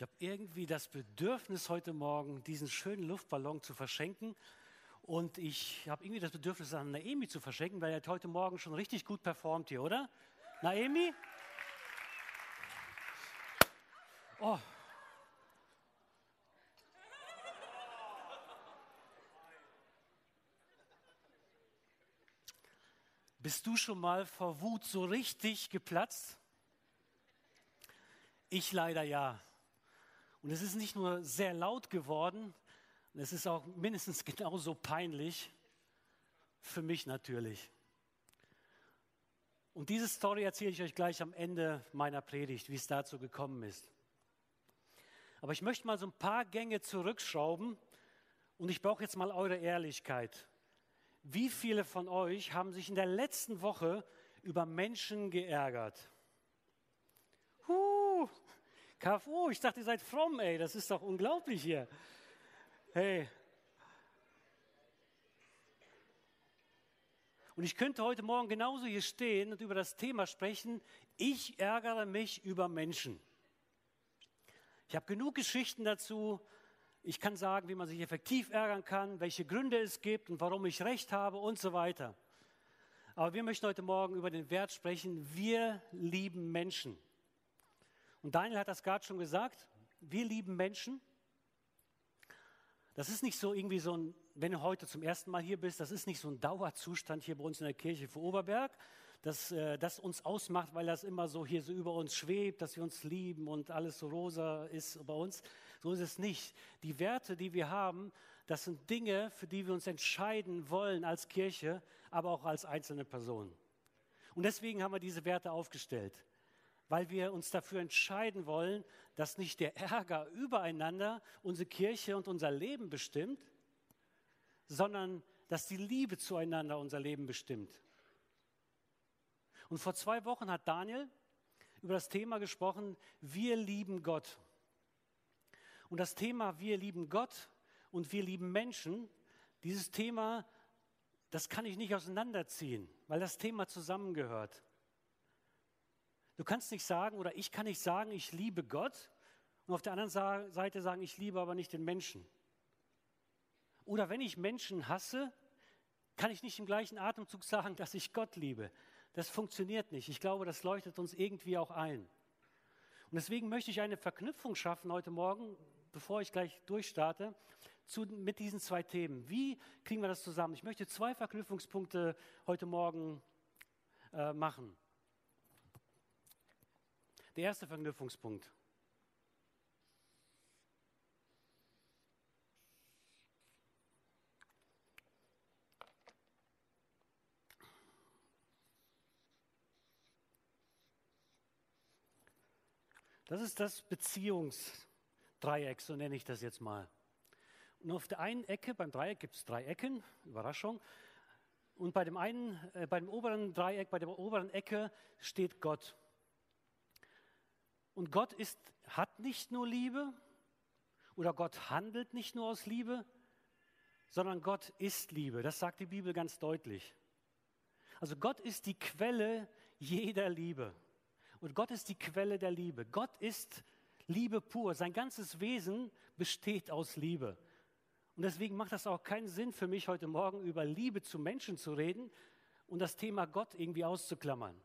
Ich habe irgendwie das Bedürfnis heute Morgen, diesen schönen Luftballon zu verschenken. Und ich habe irgendwie das Bedürfnis, an Naemi zu verschenken, weil er heute Morgen schon richtig gut performt hier, oder? Naemi? Oh. Bist du schon mal vor Wut so richtig geplatzt? Ich leider ja. Und es ist nicht nur sehr laut geworden, es ist auch mindestens genauso peinlich für mich natürlich. Und diese Story erzähle ich euch gleich am Ende meiner Predigt, wie es dazu gekommen ist. Aber ich möchte mal so ein paar Gänge zurückschrauben und ich brauche jetzt mal eure Ehrlichkeit. Wie viele von euch haben sich in der letzten Woche über Menschen geärgert? Huh, KFU, ich dachte, ihr seid fromm, ey, das ist doch unglaublich hier. Hey. Und ich könnte heute Morgen genauso hier stehen und über das Thema sprechen, ich ärgere mich über Menschen. Ich habe genug Geschichten dazu. Ich kann sagen, wie man sich effektiv ärgern kann, welche Gründe es gibt und warum ich recht habe und so weiter. Aber wir möchten heute Morgen über den Wert sprechen, wir lieben Menschen. Und Daniel hat das gerade schon gesagt. Wir lieben Menschen. Das ist nicht so irgendwie so ein, wenn du heute zum ersten Mal hier bist, das ist nicht so ein Dauerzustand hier bei uns in der Kirche für Oberberg, dass äh, das uns ausmacht, weil das immer so hier so über uns schwebt, dass wir uns lieben und alles so rosa ist bei uns. So ist es nicht. Die Werte, die wir haben, das sind Dinge, für die wir uns entscheiden wollen als Kirche, aber auch als einzelne Person. Und deswegen haben wir diese Werte aufgestellt weil wir uns dafür entscheiden wollen, dass nicht der Ärger übereinander unsere Kirche und unser Leben bestimmt, sondern dass die Liebe zueinander unser Leben bestimmt. Und vor zwei Wochen hat Daniel über das Thema gesprochen, wir lieben Gott. Und das Thema, wir lieben Gott und wir lieben Menschen, dieses Thema, das kann ich nicht auseinanderziehen, weil das Thema zusammengehört. Du kannst nicht sagen, oder ich kann nicht sagen, ich liebe Gott und auf der anderen Seite sagen, ich liebe aber nicht den Menschen. Oder wenn ich Menschen hasse, kann ich nicht im gleichen Atemzug sagen, dass ich Gott liebe. Das funktioniert nicht. Ich glaube, das leuchtet uns irgendwie auch ein. Und deswegen möchte ich eine Verknüpfung schaffen heute Morgen, bevor ich gleich durchstarte, zu, mit diesen zwei Themen. Wie kriegen wir das zusammen? Ich möchte zwei Verknüpfungspunkte heute Morgen äh, machen. Der erste Verknüpfungspunkt. Das ist das Beziehungsdreieck, so nenne ich das jetzt mal. Und auf der einen Ecke, beim Dreieck gibt es drei Ecken, Überraschung. Und bei dem einen, äh, beim oberen Dreieck, bei der oberen Ecke steht Gott. Und Gott ist, hat nicht nur Liebe oder Gott handelt nicht nur aus Liebe, sondern Gott ist Liebe. Das sagt die Bibel ganz deutlich. Also Gott ist die Quelle jeder Liebe. Und Gott ist die Quelle der Liebe. Gott ist Liebe pur. Sein ganzes Wesen besteht aus Liebe. Und deswegen macht das auch keinen Sinn für mich heute Morgen über Liebe zu Menschen zu reden und das Thema Gott irgendwie auszuklammern.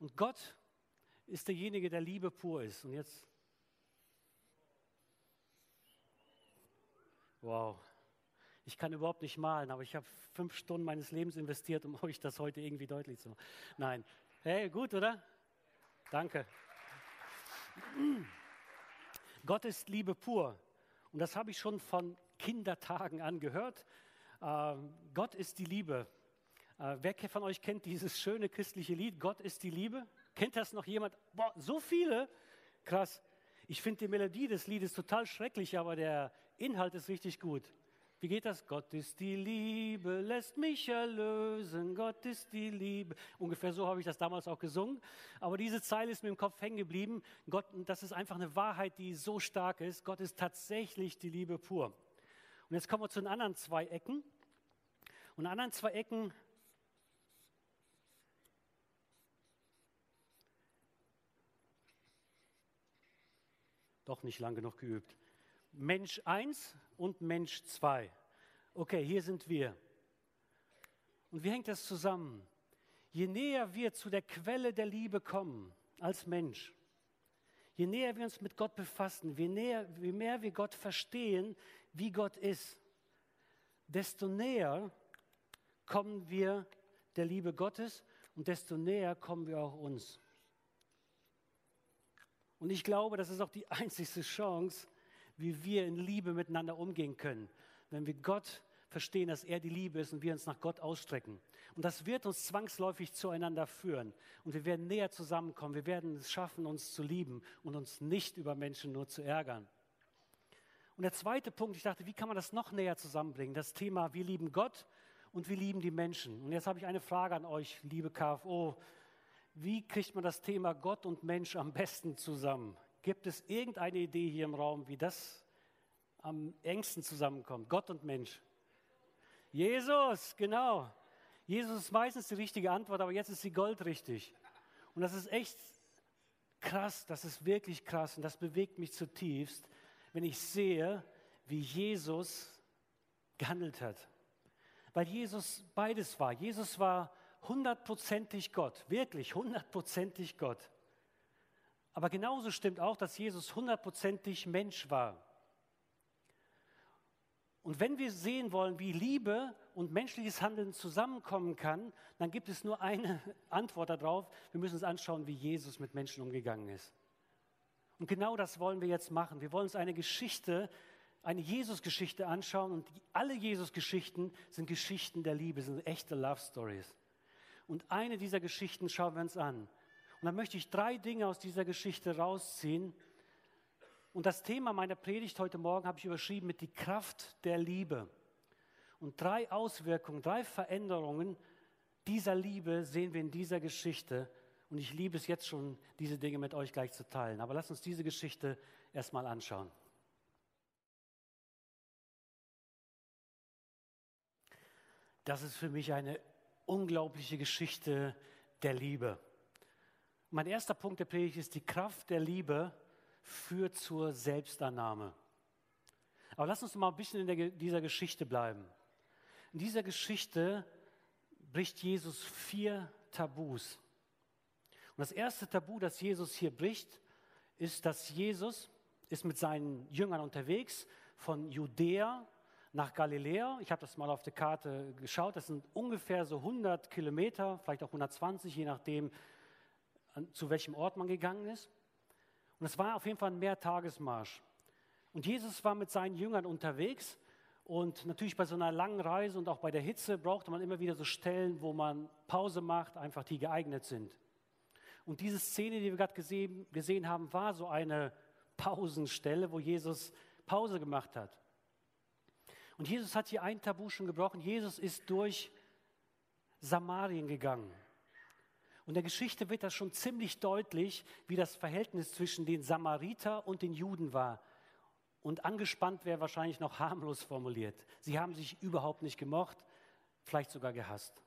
Und Gott ist derjenige, der Liebe pur ist. Und jetzt. Wow. Ich kann überhaupt nicht malen, aber ich habe fünf Stunden meines Lebens investiert, um euch das heute irgendwie deutlich zu machen. Nein. Hey, gut, oder? Danke. Gott ist Liebe pur. Und das habe ich schon von Kindertagen angehört. Ähm, Gott ist die Liebe. Äh, wer von euch kennt dieses schöne christliche Lied, Gott ist die Liebe? Kennt das noch jemand? Boah, so viele? Krass. Ich finde die Melodie des Liedes total schrecklich, aber der Inhalt ist richtig gut. Wie geht das? Gott ist die Liebe, lässt mich erlösen. Gott ist die Liebe. Ungefähr so habe ich das damals auch gesungen. Aber diese Zeile ist mir im Kopf hängen geblieben. Gott, das ist einfach eine Wahrheit, die so stark ist. Gott ist tatsächlich die Liebe pur. Und jetzt kommen wir zu den anderen zwei Ecken. Und an anderen zwei Ecken doch nicht lang genug geübt. Mensch 1 und Mensch 2. Okay, hier sind wir. Und wie hängt das zusammen? Je näher wir zu der Quelle der Liebe kommen als Mensch, je näher wir uns mit Gott befassen, je, näher, je mehr wir Gott verstehen, wie Gott ist, desto näher kommen wir der Liebe Gottes und desto näher kommen wir auch uns. Und ich glaube, das ist auch die einzigste Chance, wie wir in Liebe miteinander umgehen können, wenn wir Gott verstehen, dass er die Liebe ist und wir uns nach Gott ausstrecken. Und das wird uns zwangsläufig zueinander führen. Und wir werden näher zusammenkommen. Wir werden es schaffen, uns zu lieben und uns nicht über Menschen nur zu ärgern. Und der zweite Punkt, ich dachte, wie kann man das noch näher zusammenbringen? Das Thema, wir lieben Gott und wir lieben die Menschen. Und jetzt habe ich eine Frage an euch, liebe KFO. Wie kriegt man das Thema Gott und Mensch am besten zusammen? Gibt es irgendeine Idee hier im Raum, wie das am engsten zusammenkommt? Gott und Mensch. Jesus, genau. Jesus ist meistens die richtige Antwort, aber jetzt ist sie goldrichtig. Und das ist echt krass, das ist wirklich krass und das bewegt mich zutiefst, wenn ich sehe, wie Jesus gehandelt hat. Weil Jesus beides war. Jesus war hundertprozentig Gott, wirklich hundertprozentig Gott. Aber genauso stimmt auch, dass Jesus hundertprozentig Mensch war. Und wenn wir sehen wollen, wie Liebe und menschliches Handeln zusammenkommen kann, dann gibt es nur eine Antwort darauf. Wir müssen uns anschauen, wie Jesus mit Menschen umgegangen ist. Und genau das wollen wir jetzt machen. Wir wollen uns eine Geschichte, eine Jesus-Geschichte anschauen. Und alle Jesus-Geschichten sind Geschichten der Liebe, sind echte Love Stories. Und eine dieser Geschichten schauen wir uns an. Und dann möchte ich drei Dinge aus dieser Geschichte rausziehen, und das Thema meiner Predigt heute Morgen habe ich überschrieben mit die Kraft der Liebe. Und drei Auswirkungen, drei Veränderungen dieser Liebe sehen wir in dieser Geschichte. Und ich liebe es jetzt schon, diese Dinge mit euch gleich zu teilen. Aber lasst uns diese Geschichte erstmal anschauen. Das ist für mich eine unglaubliche Geschichte der Liebe. Mein erster Punkt der Predigt ist die Kraft der Liebe führt zur Selbstannahme. Aber lass uns mal ein bisschen in der, dieser Geschichte bleiben. In dieser Geschichte bricht Jesus vier Tabus. Und das erste Tabu, das Jesus hier bricht, ist, dass Jesus ist mit seinen Jüngern unterwegs von Judäa nach Galiläa. Ich habe das mal auf der Karte geschaut. Das sind ungefähr so 100 Kilometer, vielleicht auch 120, je nachdem, zu welchem Ort man gegangen ist. Und es war auf jeden Fall ein Mehrtagesmarsch. Und Jesus war mit seinen Jüngern unterwegs. Und natürlich bei so einer langen Reise und auch bei der Hitze brauchte man immer wieder so Stellen, wo man Pause macht, einfach die geeignet sind. Und diese Szene, die wir gerade gesehen, gesehen haben, war so eine Pausenstelle, wo Jesus Pause gemacht hat. Und Jesus hat hier ein Tabu schon gebrochen. Jesus ist durch Samarien gegangen. Und der Geschichte wird das schon ziemlich deutlich, wie das Verhältnis zwischen den Samariter und den Juden war. Und angespannt wäre wahrscheinlich noch harmlos formuliert. Sie haben sich überhaupt nicht gemocht, vielleicht sogar gehasst.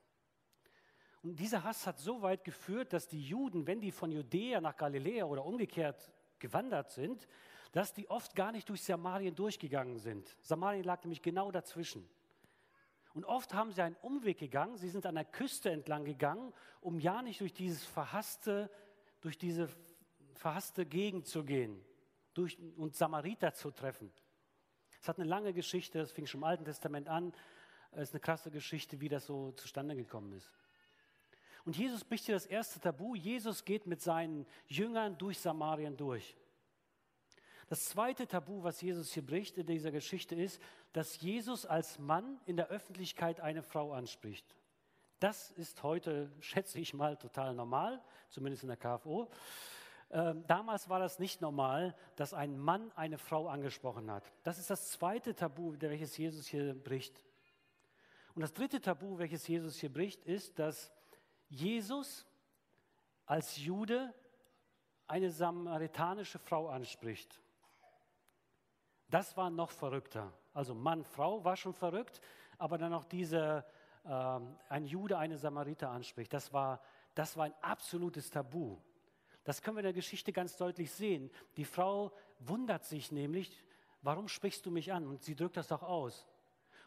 Und dieser Hass hat so weit geführt, dass die Juden, wenn die von Judäa nach Galiläa oder umgekehrt gewandert sind, dass die oft gar nicht durch Samarien durchgegangen sind. Samarien lag nämlich genau dazwischen. Und oft haben sie einen Umweg gegangen, sie sind an der Küste entlang gegangen, um ja nicht durch dieses verhasste, durch diese verhasste Gegend zu gehen durch, und Samariter zu treffen. Es hat eine lange Geschichte, das fing schon im Alten Testament an. Es ist eine krasse Geschichte, wie das so zustande gekommen ist. Und Jesus bricht hier das erste Tabu. Jesus geht mit seinen Jüngern durch Samarien durch. Das zweite Tabu, was Jesus hier bricht in dieser Geschichte, ist, dass Jesus als Mann in der Öffentlichkeit eine Frau anspricht. Das ist heute, schätze ich mal, total normal, zumindest in der KFO. Ähm, damals war das nicht normal, dass ein Mann eine Frau angesprochen hat. Das ist das zweite Tabu, welches Jesus hier bricht. Und das dritte Tabu, welches Jesus hier bricht, ist, dass Jesus als Jude eine samaritanische Frau anspricht. Das war noch verrückter. Also Mann, Frau war schon verrückt, aber dann noch diese, äh, ein Jude eine Samariter anspricht. Das war, das war ein absolutes Tabu. Das können wir in der Geschichte ganz deutlich sehen. Die Frau wundert sich nämlich, warum sprichst du mich an? Und sie drückt das doch aus.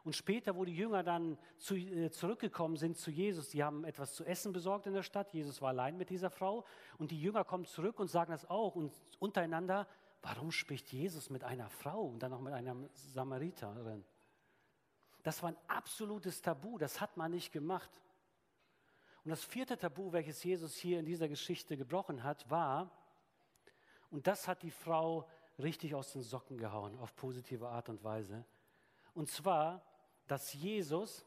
Und später, wo die Jünger dann zu, äh, zurückgekommen sind zu Jesus, die haben etwas zu essen besorgt in der Stadt. Jesus war allein mit dieser Frau. Und die Jünger kommen zurück und sagen das auch und untereinander, warum spricht Jesus mit einer Frau und dann noch mit einer Samariterin? Das war ein absolutes Tabu, das hat man nicht gemacht. Und das vierte Tabu, welches Jesus hier in dieser Geschichte gebrochen hat, war, und das hat die Frau richtig aus den Socken gehauen, auf positive Art und Weise. Und zwar, dass Jesus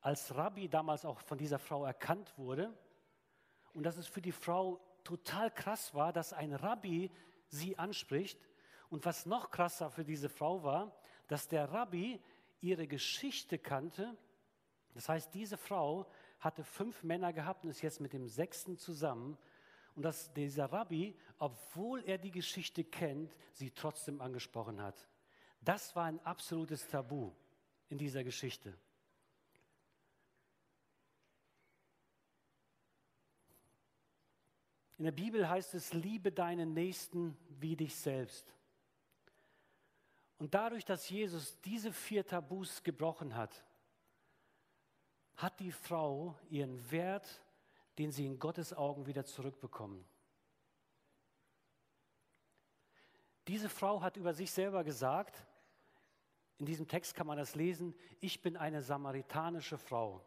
als Rabbi damals auch von dieser Frau erkannt wurde und dass es für die Frau total krass war, dass ein Rabbi sie anspricht. Und was noch krasser für diese Frau war, dass der Rabbi ihre Geschichte kannte. Das heißt, diese Frau hatte fünf Männer gehabt und ist jetzt mit dem sechsten zusammen. Und dass dieser Rabbi, obwohl er die Geschichte kennt, sie trotzdem angesprochen hat. Das war ein absolutes Tabu in dieser Geschichte. In der Bibel heißt es, liebe deinen Nächsten wie dich selbst. Und dadurch, dass Jesus diese vier Tabus gebrochen hat, hat die Frau ihren Wert, den sie in Gottes Augen wieder zurückbekommen. Diese Frau hat über sich selber gesagt, in diesem Text kann man das lesen, ich bin eine samaritanische Frau.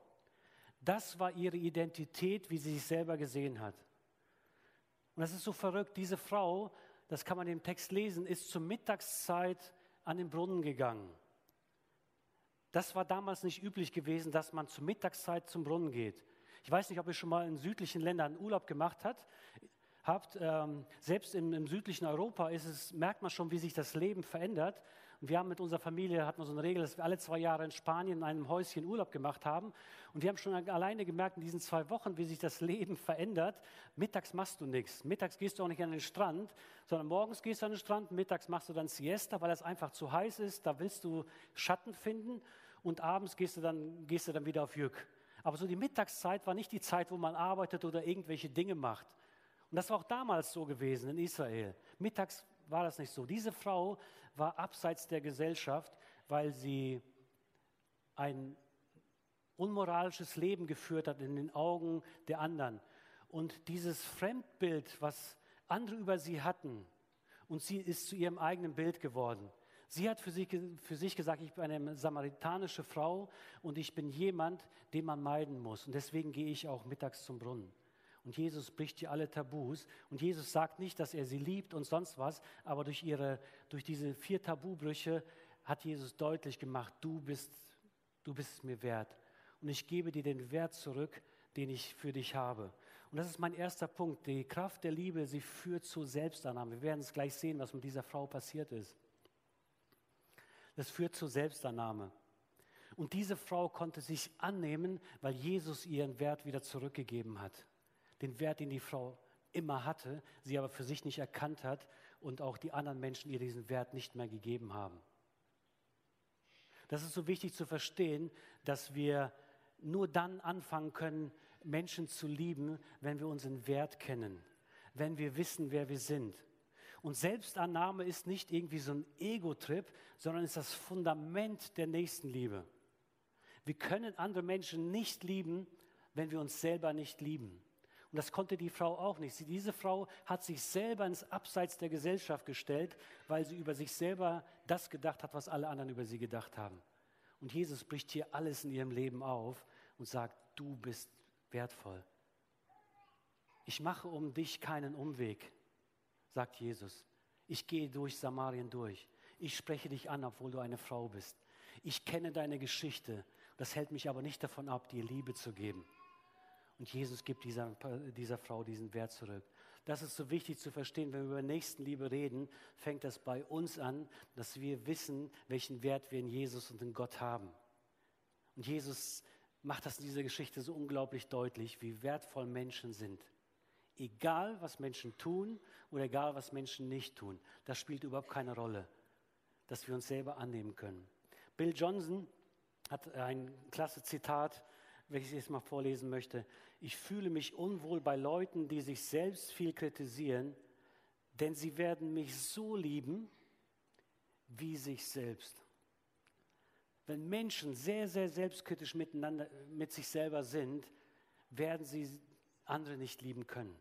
Das war ihre Identität, wie sie sich selber gesehen hat. Und das ist so verrückt, diese Frau, das kann man im Text lesen, ist zur Mittagszeit an den Brunnen gegangen. Das war damals nicht üblich gewesen, dass man zur Mittagszeit zum Brunnen geht. Ich weiß nicht, ob ihr schon mal in südlichen Ländern Urlaub gemacht habt. habt ähm, selbst im, im, südlichen Europa es, merkt man schon, wie sich das Leben verändert. Und wir haben mit unserer Familie, hatten wir so eine Regel, dass wir alle zwei Jahre in Spanien in einem Häuschen Urlaub gemacht haben. Und wir haben schon alleine gemerkt in diesen zwei Wochen, wie sich das Leben verändert. Mittags machst du nichts. Mittags gehst du auch nicht an den Strand, sondern morgens gehst du an den Strand, mittags machst du dann Siesta, weil es einfach zu heiß ist. Da willst du Schatten finden. Und abends gehst du dann, gehst du dann wieder auf Jück. Aber so die Mittagszeit war nicht die Zeit, wo man arbeitet oder irgendwelche Dinge macht. Und das war auch damals so gewesen in Israel. Mittags war das nicht so. Diese Frau war abseits der Gesellschaft, weil sie ein unmoralisches Leben geführt hat in den Augen der anderen. Und dieses Fremdbild, was andere über sie hatten, und sie ist zu ihrem eigenen Bild geworden. Sie hat für sich, für sich gesagt, ich bin eine samaritanische Frau und ich bin jemand, den man meiden muss. Und deswegen gehe ich auch mittags zum Brunnen. Und Jesus bricht hier alle Tabus. Und Jesus sagt nicht, dass er sie liebt und sonst was, aber durch, ihre, durch diese vier Tabubrüche hat Jesus deutlich gemacht, du bist, du bist es mir wert. Und ich gebe dir den Wert zurück, den ich für dich habe. Und das ist mein erster Punkt. Die Kraft der Liebe, sie führt zu Selbstannahme. Wir werden es gleich sehen, was mit dieser Frau passiert ist. Das führt zur Selbstannahme. Und diese Frau konnte sich annehmen, weil Jesus ihren Wert wieder zurückgegeben hat den Wert, den die Frau immer hatte, sie aber für sich nicht erkannt hat und auch die anderen Menschen ihr diesen Wert nicht mehr gegeben haben. Das ist so wichtig zu verstehen, dass wir nur dann anfangen können, Menschen zu lieben, wenn wir unseren Wert kennen, wenn wir wissen, wer wir sind. Und Selbstannahme ist nicht irgendwie so ein Ego-Trip, sondern ist das Fundament der Nächstenliebe. Wir können andere Menschen nicht lieben, wenn wir uns selber nicht lieben. Und das konnte die Frau auch nicht. Sie, diese Frau hat sich selber ins Abseits der Gesellschaft gestellt, weil sie über sich selber das gedacht hat, was alle anderen über sie gedacht haben. Und Jesus bricht hier alles in ihrem Leben auf und sagt, du bist wertvoll. Ich mache um dich keinen Umweg, sagt Jesus. Ich gehe durch Samarien durch. Ich spreche dich an, obwohl du eine Frau bist. Ich kenne deine Geschichte. Das hält mich aber nicht davon ab, dir Liebe zu geben. Und Jesus gibt dieser, dieser Frau diesen Wert zurück. Das ist so wichtig zu verstehen. Wenn wir über Nächstenliebe reden, fängt das bei uns an, dass wir wissen, welchen Wert wir in Jesus und in Gott haben. Und Jesus macht das in dieser Geschichte so unglaublich deutlich, wie wertvoll Menschen sind. Egal, was Menschen tun oder egal, was Menschen nicht tun, das spielt überhaupt keine Rolle, dass wir uns selber annehmen können. Bill Johnson hat ein klasse Zitat welches ich jetzt mal vorlesen möchte. Ich fühle mich unwohl bei Leuten, die sich selbst viel kritisieren, denn sie werden mich so lieben wie sich selbst. Wenn Menschen sehr, sehr selbstkritisch miteinander, mit sich selber sind, werden sie andere nicht lieben können.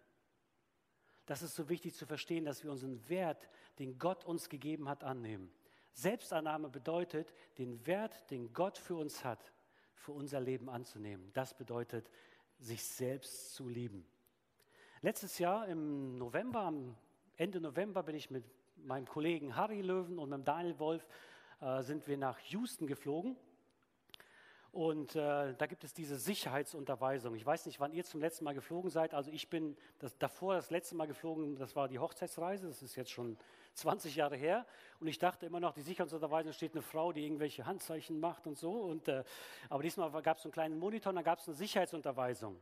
Das ist so wichtig zu verstehen, dass wir unseren Wert, den Gott uns gegeben hat, annehmen. Selbstannahme bedeutet, den Wert, den Gott für uns hat, für unser Leben anzunehmen. Das bedeutet, sich selbst zu lieben. Letztes Jahr im November, am Ende November, bin ich mit meinem Kollegen Harry Löwen und mit Daniel Wolf äh, sind wir nach Houston geflogen. Und äh, da gibt es diese Sicherheitsunterweisung. Ich weiß nicht, wann ihr zum letzten Mal geflogen seid. Also ich bin das, davor das letzte Mal geflogen, das war die Hochzeitsreise. Das ist jetzt schon 20 Jahre her. Und ich dachte immer noch, die Sicherheitsunterweisung steht eine Frau, die irgendwelche Handzeichen macht und so. Und, äh, aber diesmal gab es einen kleinen Monitor und da gab es eine Sicherheitsunterweisung.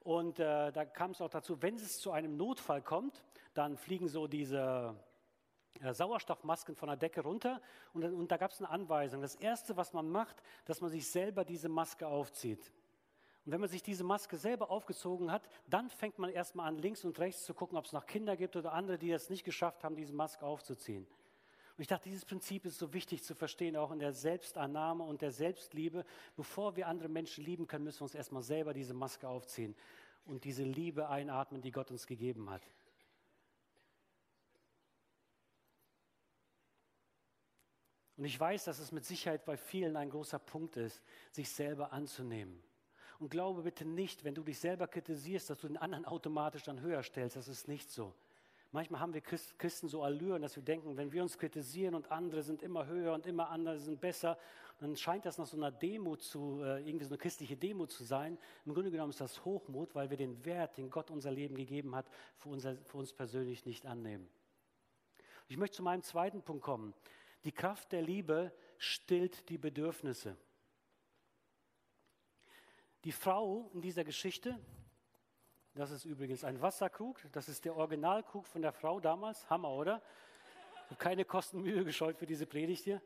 Und äh, da kam es auch dazu, wenn es zu einem Notfall kommt, dann fliegen so diese äh, Sauerstoffmasken von der Decke runter und, und da gab es eine Anweisung. Das Erste, was man macht, dass man sich selber diese Maske aufzieht. Und wenn man sich diese Maske selber aufgezogen hat, dann fängt man erstmal an, links und rechts zu gucken, ob es noch Kinder gibt oder andere, die es nicht geschafft haben, diese Maske aufzuziehen. Und ich dachte, dieses Prinzip ist so wichtig zu verstehen, auch in der Selbstannahme und der Selbstliebe. Bevor wir andere Menschen lieben können, müssen wir uns erstmal selber diese Maske aufziehen und diese Liebe einatmen, die Gott uns gegeben hat. Und ich weiß, dass es mit Sicherheit bei vielen ein großer Punkt ist, sich selber anzunehmen. Und glaube bitte nicht, wenn du dich selber kritisierst, dass du den anderen automatisch dann höher stellst. Das ist nicht so. Manchmal haben wir Christen so Allüren, dass wir denken, wenn wir uns kritisieren und andere sind immer höher und immer andere sind besser, dann scheint das nach so einer Demo zu, äh, irgendwie so eine christliche Demo zu sein. Im Grunde genommen ist das Hochmut, weil wir den Wert, den Gott unser Leben gegeben hat, für, unser, für uns persönlich nicht annehmen. Ich möchte zu meinem zweiten Punkt kommen. Die Kraft der Liebe stillt die Bedürfnisse. Die Frau in dieser Geschichte, das ist übrigens ein Wasserkrug, das ist der Originalkrug von der Frau damals, Hammer, oder? Ich habe keine Kostenmühe gescheut für diese Predigt hier.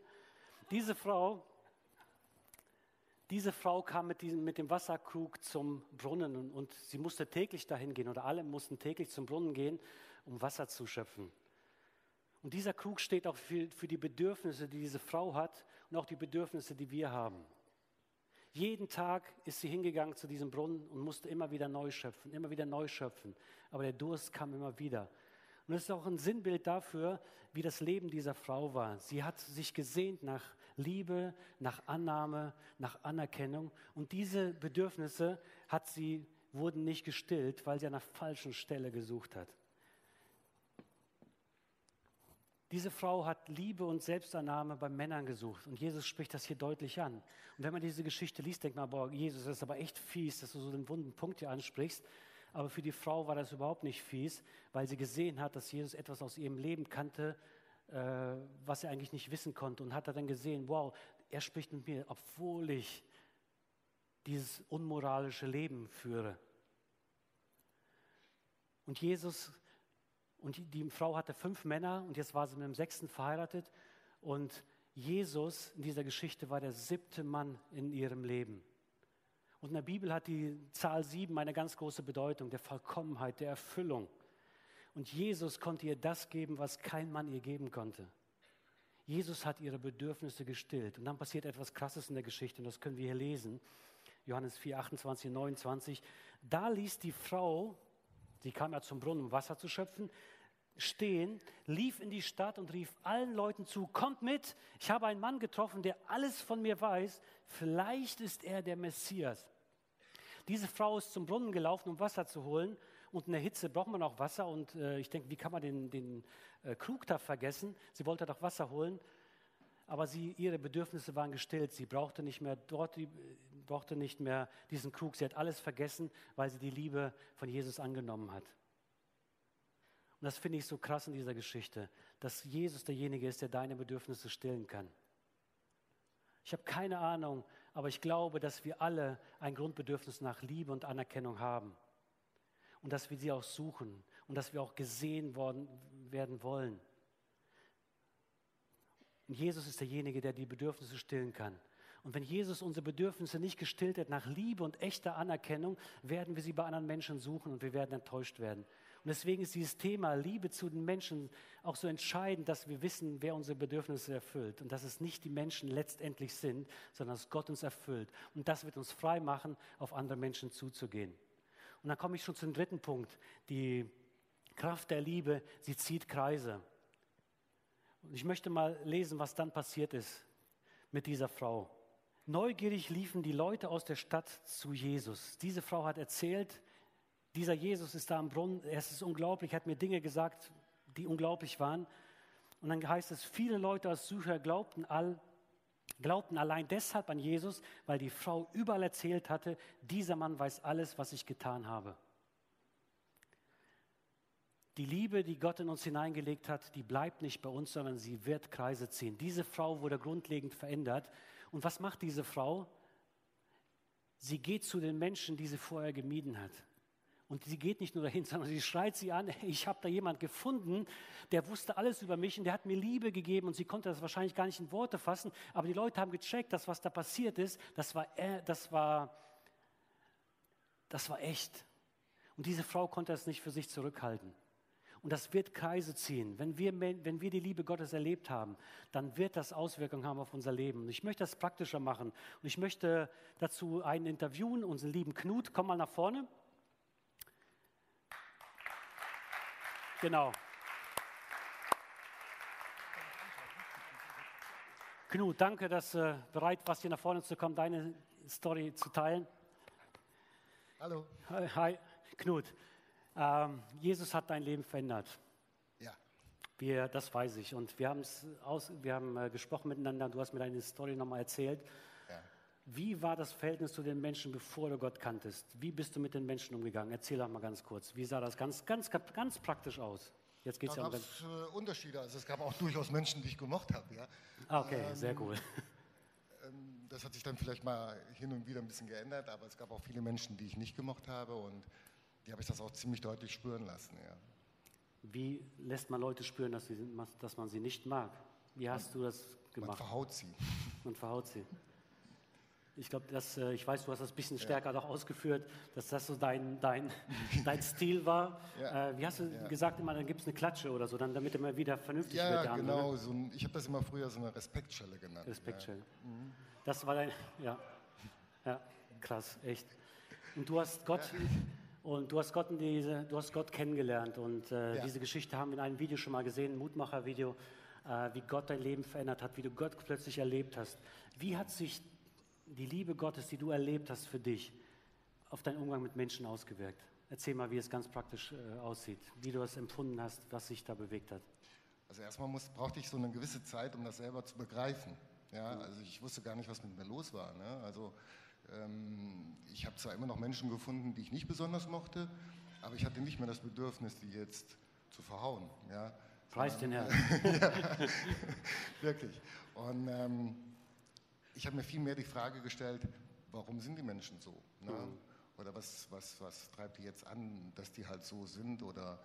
Diese Frau, diese Frau kam mit, diesem, mit dem Wasserkrug zum Brunnen und, und sie musste täglich dahin gehen oder alle mussten täglich zum Brunnen gehen, um Wasser zu schöpfen. Und dieser Krug steht auch für, für die Bedürfnisse, die diese Frau hat und auch die Bedürfnisse, die wir haben. Jeden Tag ist sie hingegangen zu diesem Brunnen und musste immer wieder neu schöpfen, immer wieder neu schöpfen. Aber der Durst kam immer wieder. Und das ist auch ein Sinnbild dafür, wie das Leben dieser Frau war. Sie hat sich gesehnt nach Liebe, nach Annahme, nach Anerkennung. Und diese Bedürfnisse hat sie, wurden nicht gestillt, weil sie an der falschen Stelle gesucht hat. Diese Frau hat Liebe und Selbstannahme bei Männern gesucht und Jesus spricht das hier deutlich an. Und wenn man diese Geschichte liest, denkt man, boah, Jesus, das ist aber echt fies, dass du so den wunden Punkt hier ansprichst. Aber für die Frau war das überhaupt nicht fies, weil sie gesehen hat, dass Jesus etwas aus ihrem Leben kannte, äh, was er eigentlich nicht wissen konnte. Und hat er dann gesehen, wow, er spricht mit mir, obwohl ich dieses unmoralische Leben führe. Und Jesus und die, die Frau hatte fünf Männer und jetzt war sie mit dem sechsten verheiratet. Und Jesus in dieser Geschichte war der siebte Mann in ihrem Leben. Und in der Bibel hat die Zahl sieben eine ganz große Bedeutung, der Vollkommenheit, der Erfüllung. Und Jesus konnte ihr das geben, was kein Mann ihr geben konnte. Jesus hat ihre Bedürfnisse gestillt. Und dann passiert etwas Krasses in der Geschichte, und das können wir hier lesen. Johannes 4, 28 und 29. Da ließ die Frau sie kam ja zum Brunnen, um Wasser zu schöpfen, stehen, lief in die Stadt und rief allen Leuten zu, kommt mit, ich habe einen Mann getroffen, der alles von mir weiß, vielleicht ist er der Messias. Diese Frau ist zum Brunnen gelaufen, um Wasser zu holen und in der Hitze braucht man auch Wasser und äh, ich denke, wie kann man den, den äh, Krug da vergessen? Sie wollte doch Wasser holen, aber sie, ihre Bedürfnisse waren gestillt, sie brauchte nicht mehr dort die, brauchte nicht mehr diesen Krug. Sie hat alles vergessen, weil sie die Liebe von Jesus angenommen hat. Und das finde ich so krass in dieser Geschichte, dass Jesus derjenige ist, der deine Bedürfnisse stillen kann. Ich habe keine Ahnung, aber ich glaube, dass wir alle ein Grundbedürfnis nach Liebe und Anerkennung haben. Und dass wir sie auch suchen und dass wir auch gesehen worden, werden wollen. Und Jesus ist derjenige, der die Bedürfnisse stillen kann. Und wenn Jesus unsere Bedürfnisse nicht gestillt hat nach Liebe und echter Anerkennung, werden wir sie bei anderen Menschen suchen und wir werden enttäuscht werden. Und deswegen ist dieses Thema Liebe zu den Menschen auch so entscheidend, dass wir wissen, wer unsere Bedürfnisse erfüllt. Und dass es nicht die Menschen letztendlich sind, sondern dass Gott uns erfüllt. Und das wird uns frei machen, auf andere Menschen zuzugehen. Und dann komme ich schon zum dritten Punkt. Die Kraft der Liebe, sie zieht Kreise. Und ich möchte mal lesen, was dann passiert ist mit dieser Frau. Neugierig liefen die Leute aus der Stadt zu Jesus. Diese Frau hat erzählt, dieser Jesus ist da am Brunnen, es ist unglaublich, hat mir Dinge gesagt, die unglaublich waren. Und dann heißt es, viele Leute aus Sucher glaubten, all, glaubten allein deshalb an Jesus, weil die Frau überall erzählt hatte, dieser Mann weiß alles, was ich getan habe. Die Liebe, die Gott in uns hineingelegt hat, die bleibt nicht bei uns, sondern sie wird Kreise ziehen. Diese Frau wurde grundlegend verändert und was macht diese Frau? Sie geht zu den Menschen, die sie vorher gemieden hat. Und sie geht nicht nur dahin, sondern sie schreit sie an, ich habe da jemand gefunden, der wusste alles über mich und der hat mir Liebe gegeben und sie konnte das wahrscheinlich gar nicht in Worte fassen, aber die Leute haben gecheckt, dass was da passiert ist, das war, das war, das war echt. Und diese Frau konnte das nicht für sich zurückhalten. Und das wird Kreise ziehen. Wenn wir, wenn wir die Liebe Gottes erlebt haben, dann wird das Auswirkungen haben auf unser Leben. Und ich möchte das praktischer machen. Und ich möchte dazu einen interviewen, unseren lieben Knut. Komm mal nach vorne. Genau. Knut, danke, dass du äh, bereit warst, hier nach vorne zu kommen, deine Story zu teilen. Hallo. Hi, Knut. Ähm, Jesus hat dein Leben verändert. Ja. Wir, das weiß ich. Und wir, aus, wir haben äh, gesprochen miteinander. Du hast mir deine Story nochmal erzählt. Ja. Wie war das Verhältnis zu den Menschen, bevor du Gott kanntest? Wie bist du mit den Menschen umgegangen? Erzähl doch mal ganz kurz. Wie sah das ganz, ganz, ganz praktisch aus? Jetzt geht's da ja um es äh, Unterschiede. Also es gab auch durchaus Menschen, die ich gemocht habe. Ja. Ah, okay, ähm, sehr cool. Ähm, das hat sich dann vielleicht mal hin und wieder ein bisschen geändert, aber es gab auch viele Menschen, die ich nicht gemocht habe und die habe ich das auch ziemlich deutlich spüren lassen. Ja. Wie lässt man Leute spüren, dass, sie, dass man sie nicht mag? Wie hast man, du das gemacht? Man verhaut sie. Man verhaut sie. Ich glaube, äh, ich weiß, du hast das ein bisschen stärker ja. noch ausgeführt, dass das so dein, dein, dein Stil war. Ja. Äh, wie hast du ja. gesagt, immer, dann gibt es eine Klatsche oder so, dann, damit immer wieder vernünftig ja, wird. Ja, genau. So ein, ich habe das immer früher so eine Respektschelle genannt. Respektschelle. Mhm. Das war dein, ja. Ja, krass, echt. Und du hast Gott, und du hast Gott, diese, du hast Gott kennengelernt und äh, ja. diese Geschichte haben wir in einem Video schon mal gesehen, ein Mutmacher-Video, äh, wie Gott dein Leben verändert hat, wie du Gott plötzlich erlebt hast. Wie hat sich die Liebe Gottes, die du erlebt hast für dich, auf deinen Umgang mit Menschen ausgewirkt? Erzähl mal, wie es ganz praktisch äh, aussieht, wie du es empfunden hast, was sich da bewegt hat. Also erstmal muss, brauchte ich so eine gewisse Zeit, um das selber zu begreifen. Ja, also ich wusste gar nicht, was mit mir los war. Ne? Also ich habe zwar immer noch Menschen gefunden, die ich nicht besonders mochte, aber ich hatte nicht mehr das Bedürfnis, die jetzt zu verhauen. Ja. Preis den Herrn. ja, wirklich. Und ähm, ich habe mir viel mehr die Frage gestellt, warum sind die Menschen so? Ne? Mhm. Oder was, was, was treibt die jetzt an, dass die halt so sind? Oder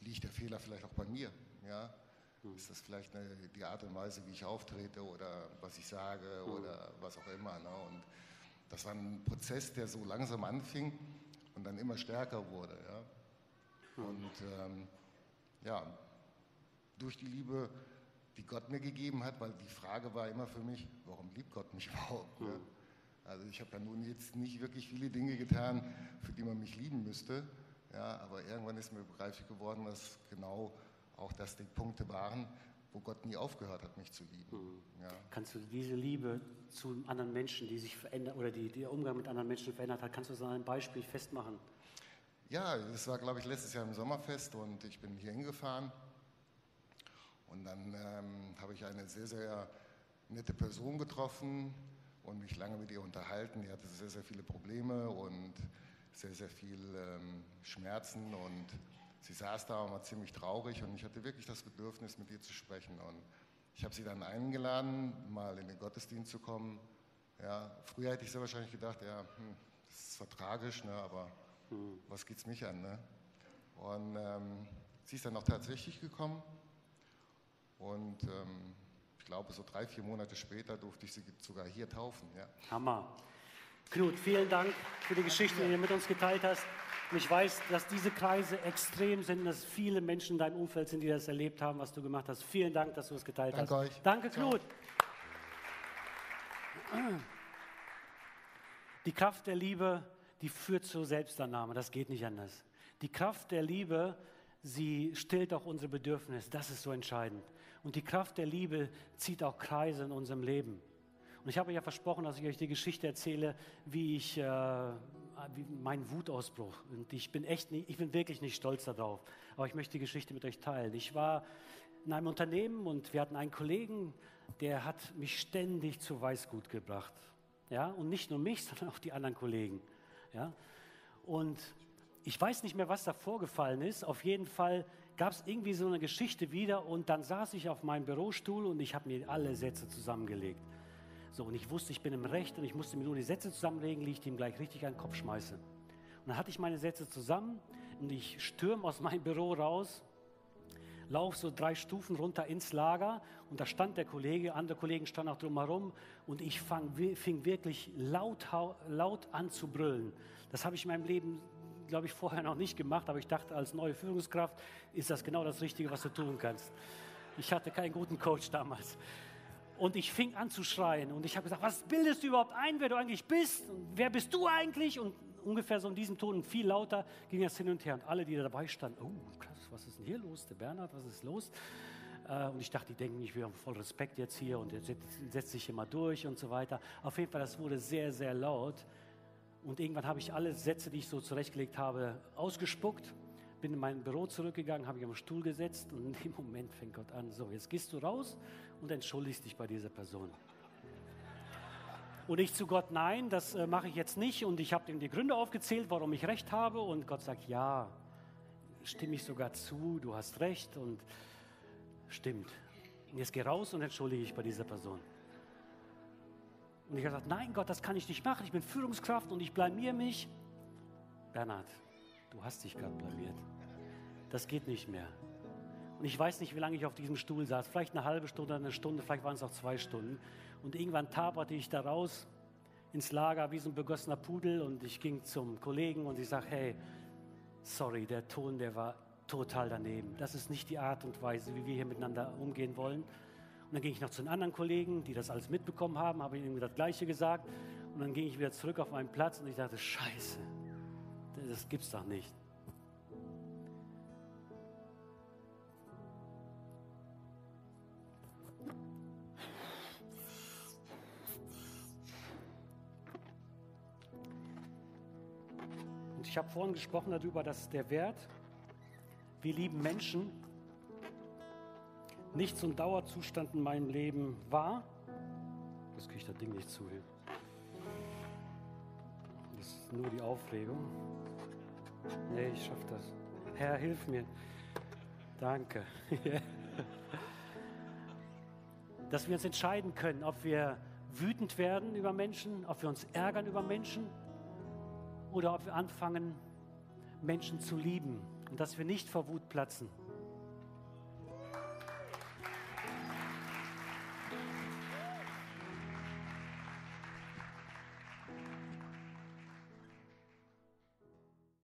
liegt der Fehler vielleicht auch bei mir? Ja? Mhm. Ist das vielleicht eine, die Art und Weise, wie ich auftrete oder was ich sage mhm. oder was auch immer? Ne? Und das war ein Prozess, der so langsam anfing und dann immer stärker wurde. Ja? Und ähm, ja, durch die Liebe, die Gott mir gegeben hat, weil die Frage war immer für mich, warum liebt Gott mich überhaupt? Ne? Also ich habe ja nun jetzt nicht wirklich viele Dinge getan, für die man mich lieben müsste. Ja, aber irgendwann ist mir begreiflich geworden, dass genau auch das die Punkte waren, wo Gott nie aufgehört hat, mich zu lieben. Mhm. Ja. Kannst du diese Liebe zu anderen Menschen, die sich verändert oder die, der Umgang mit anderen Menschen verändert hat, kannst du so ein Beispiel festmachen? Ja, das war, glaube ich, letztes Jahr im Sommerfest und ich bin hier hingefahren und dann ähm, habe ich eine sehr, sehr nette Person getroffen und mich lange mit ihr unterhalten. Die hatte sehr, sehr viele Probleme und sehr, sehr viel ähm, Schmerzen und sie saß da und war ziemlich traurig und ich hatte wirklich das Bedürfnis, mit ihr zu sprechen. Und ich habe sie dann eingeladen, mal in den Gottesdienst zu kommen. Ja, früher hätte ich sehr wahrscheinlich gedacht, ja, hm, das ist zwar tragisch, ne, aber hm. was es mich an? Ne? Und ähm, sie ist dann auch tatsächlich gekommen. Und ähm, ich glaube, so drei, vier Monate später durfte ich sie sogar hier taufen. Ja. Hammer. Knut, vielen Dank für die Geschichte, die du mit uns geteilt hast. Und ich weiß, dass diese Kreise extrem sind, dass viele Menschen in deinem Umfeld sind, die das erlebt haben, was du gemacht hast. Vielen Dank, dass du es geteilt Danke hast. euch. Danke, Knut. Die Kraft der Liebe, die führt zur Selbstannahme. Das geht nicht anders. Die Kraft der Liebe, sie stillt auch unsere Bedürfnisse. Das ist so entscheidend. Und die Kraft der Liebe zieht auch Kreise in unserem Leben. Und ich habe ja versprochen, dass ich euch die Geschichte erzähle, wie ich äh, mein Wutausbruch. Und ich bin echt, nicht, ich bin wirklich nicht stolz darauf. Aber ich möchte die Geschichte mit euch teilen. Ich war in einem Unternehmen und wir hatten einen Kollegen, der hat mich ständig zu Weißgut gebracht. Ja, und nicht nur mich, sondern auch die anderen Kollegen. Ja, und ich weiß nicht mehr, was da vorgefallen ist. Auf jeden Fall gab es irgendwie so eine Geschichte wieder und dann saß ich auf meinem Bürostuhl und ich habe mir alle Sätze zusammengelegt. So, und ich wusste, ich bin im Recht und ich musste mir nur die Sätze zusammenlegen, die ich ihm gleich richtig an den Kopf schmeiße. Und dann hatte ich meine Sätze zusammen und ich stürme aus meinem Büro raus, laufe so drei Stufen runter ins Lager und da stand der Kollege, andere Kollegen standen auch drumherum und ich fang, fing wirklich laut, laut an zu brüllen. Das habe ich in meinem Leben, glaube ich, vorher noch nicht gemacht, aber ich dachte, als neue Führungskraft ist das genau das Richtige, was du tun kannst. Ich hatte keinen guten Coach damals. Und ich fing an zu schreien und ich habe gesagt, was bildest du überhaupt ein, wer du eigentlich bist? Und wer bist du eigentlich? Und ungefähr so in diesem Ton viel lauter ging das hin und her. Und alle, die da dabei standen, oh krass, was ist denn hier los? Der Bernhard, was ist los? Äh, und ich dachte, die denken, ich will voll Respekt jetzt hier und jetzt setzt sich immer durch und so weiter. Auf jeden Fall, das wurde sehr, sehr laut. Und irgendwann habe ich alle Sätze, die ich so zurechtgelegt habe, ausgespuckt, bin in mein Büro zurückgegangen, habe mich am Stuhl gesetzt und in dem Moment fängt Gott an, so, jetzt gehst du raus und entschuldigst dich bei dieser Person. Und ich zu Gott, nein, das äh, mache ich jetzt nicht. Und ich habe ihm die Gründe aufgezählt, warum ich recht habe. Und Gott sagt, ja, stimme ich sogar zu, du hast recht und stimmt. Und jetzt geh raus und entschuldige dich bei dieser Person. Und ich habe gesagt, nein Gott, das kann ich nicht machen. Ich bin Führungskraft und ich blamier mich. Bernhard, du hast dich gerade blamiert. Das geht nicht mehr. Und ich weiß nicht, wie lange ich auf diesem Stuhl saß. Vielleicht eine halbe Stunde, eine Stunde, vielleicht waren es auch zwei Stunden. Und irgendwann taperte ich da raus ins Lager wie so ein begossener Pudel und ich ging zum Kollegen und ich sage, hey, sorry, der Ton, der war total daneben. Das ist nicht die Art und Weise, wie wir hier miteinander umgehen wollen. Und dann ging ich noch zu den anderen Kollegen, die das alles mitbekommen haben, habe ihnen das Gleiche gesagt. Und dann ging ich wieder zurück auf meinen Platz und ich dachte, scheiße, das gibt's doch nicht. Ich habe vorhin gesprochen darüber, dass der Wert, wir lieben Menschen, nicht ein Dauerzustand in meinem Leben war. Das kriege ich das Ding nicht zu. Das ist nur die Aufregung. Nee, ich schaffe das. Herr, hilf mir. Danke. Dass wir uns entscheiden können, ob wir wütend werden über Menschen, ob wir uns ärgern über Menschen oder ob wir anfangen, Menschen zu lieben und dass wir nicht vor Wut platzen,